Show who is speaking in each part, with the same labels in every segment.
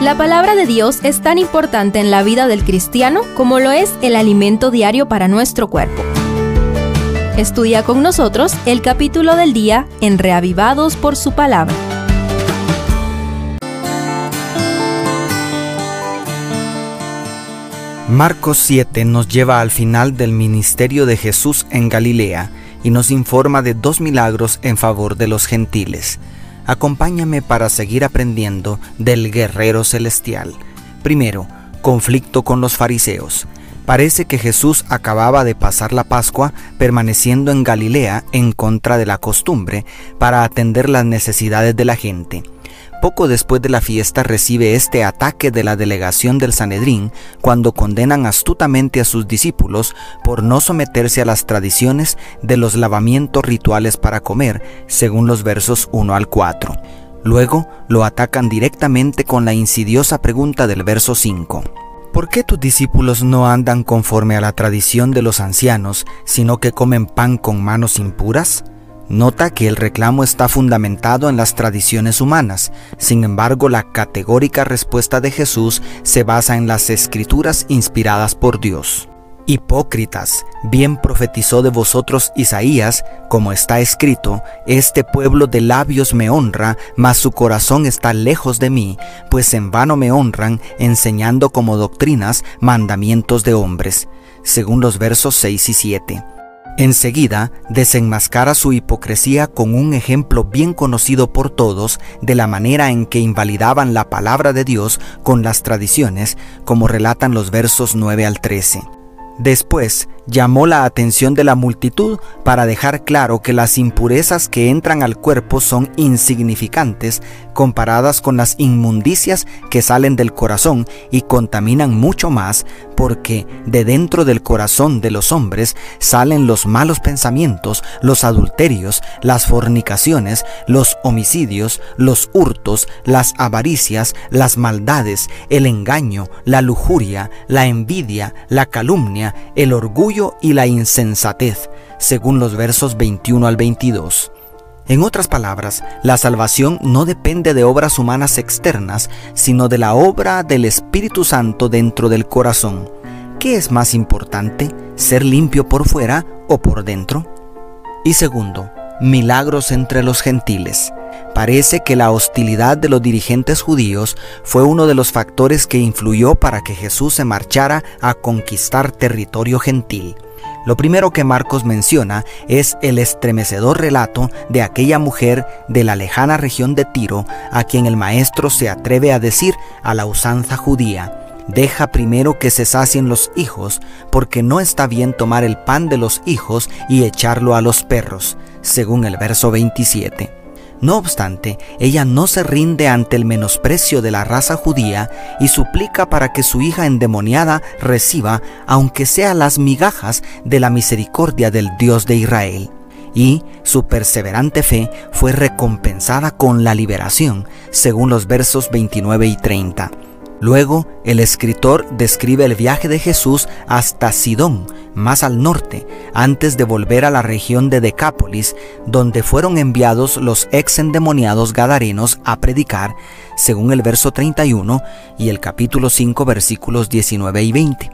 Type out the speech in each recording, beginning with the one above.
Speaker 1: La palabra de Dios es tan importante en la vida del cristiano como lo es el alimento diario para nuestro cuerpo. Estudia con nosotros el capítulo del día en Reavivados por su palabra.
Speaker 2: Marcos 7 nos lleva al final del ministerio de Jesús en Galilea y nos informa de dos milagros en favor de los gentiles. Acompáñame para seguir aprendiendo del guerrero celestial. Primero, conflicto con los fariseos. Parece que Jesús acababa de pasar la Pascua permaneciendo en Galilea en contra de la costumbre para atender las necesidades de la gente. Poco después de la fiesta recibe este ataque de la delegación del Sanedrín cuando condenan astutamente a sus discípulos por no someterse a las tradiciones de los lavamientos rituales para comer, según los versos 1 al 4. Luego lo atacan directamente con la insidiosa pregunta del verso 5. ¿Por qué tus discípulos no andan conforme a la tradición de los ancianos, sino que comen pan con manos impuras? Nota que el reclamo está fundamentado en las tradiciones humanas, sin embargo la categórica respuesta de Jesús se basa en las escrituras inspiradas por Dios. Hipócritas, bien profetizó de vosotros Isaías, como está escrito, Este pueblo de labios me honra, mas su corazón está lejos de mí, pues en vano me honran, enseñando como doctrinas mandamientos de hombres, según los versos 6 y 7. Enseguida desenmascara su hipocresía con un ejemplo bien conocido por todos de la manera en que invalidaban la palabra de Dios con las tradiciones, como relatan los versos 9 al 13. Después llamó la atención de la multitud para dejar claro que las impurezas que entran al cuerpo son insignificantes comparadas con las inmundicias que salen del corazón y contaminan mucho más porque de dentro del corazón de los hombres salen los malos pensamientos, los adulterios, las fornicaciones, los homicidios, los hurtos, las avaricias, las maldades, el engaño, la lujuria, la envidia, la calumnia, el orgullo, y la insensatez, según los versos 21 al 22. En otras palabras, la salvación no depende de obras humanas externas, sino de la obra del Espíritu Santo dentro del corazón. ¿Qué es más importante, ser limpio por fuera o por dentro? Y segundo, milagros entre los gentiles. Parece que la hostilidad de los dirigentes judíos fue uno de los factores que influyó para que Jesús se marchara a conquistar territorio gentil. Lo primero que Marcos menciona es el estremecedor relato de aquella mujer de la lejana región de Tiro a quien el maestro se atreve a decir a la usanza judía, Deja primero que se sacien los hijos, porque no está bien tomar el pan de los hijos y echarlo a los perros, según el verso 27. No obstante, ella no se rinde ante el menosprecio de la raza judía y suplica para que su hija endemoniada reciba, aunque sea las migajas de la misericordia del Dios de Israel. Y su perseverante fe fue recompensada con la liberación, según los versos 29 y 30. Luego, el escritor describe el viaje de Jesús hasta Sidón, más al norte, antes de volver a la región de Decápolis, donde fueron enviados los ex endemoniados gadarenos a predicar, según el verso 31 y el capítulo 5 versículos 19 y 20.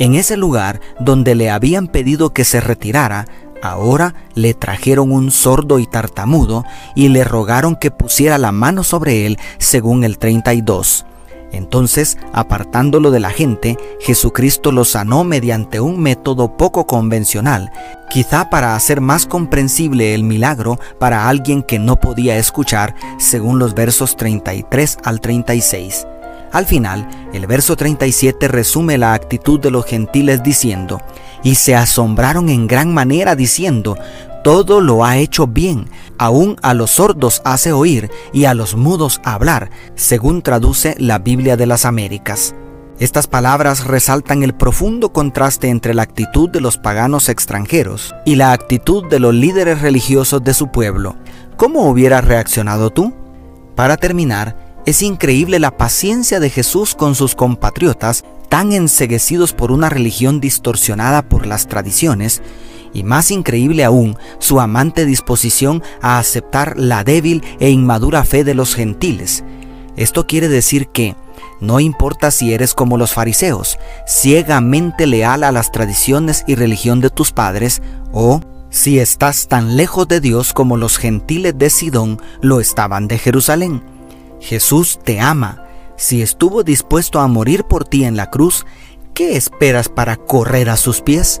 Speaker 2: En ese lugar donde le habían pedido que se retirara, ahora le trajeron un sordo y tartamudo y le rogaron que pusiera la mano sobre él, según el 32. Entonces, apartándolo de la gente, Jesucristo lo sanó mediante un método poco convencional, quizá para hacer más comprensible el milagro para alguien que no podía escuchar, según los versos 33 al 36. Al final, el verso 37 resume la actitud de los gentiles diciendo, y se asombraron en gran manera diciendo, todo lo ha hecho bien, aún a los sordos hace oír y a los mudos hablar, según traduce la Biblia de las Américas. Estas palabras resaltan el profundo contraste entre la actitud de los paganos extranjeros y la actitud de los líderes religiosos de su pueblo. ¿Cómo hubieras reaccionado tú? Para terminar, es increíble la paciencia de Jesús con sus compatriotas tan enseguecidos por una religión distorsionada por las tradiciones y más increíble aún, su amante disposición a aceptar la débil e inmadura fe de los gentiles. Esto quiere decir que, No importa si eres como los fariseos, ciegamente leal a las tradiciones y religión de tus padres, o si estás tan lejos de Dios como los gentiles de Sidón lo estaban de Jerusalén. Jesús te ama. Si estuvo dispuesto a morir por ti en la cruz, ¿qué esperas para correr a sus pies?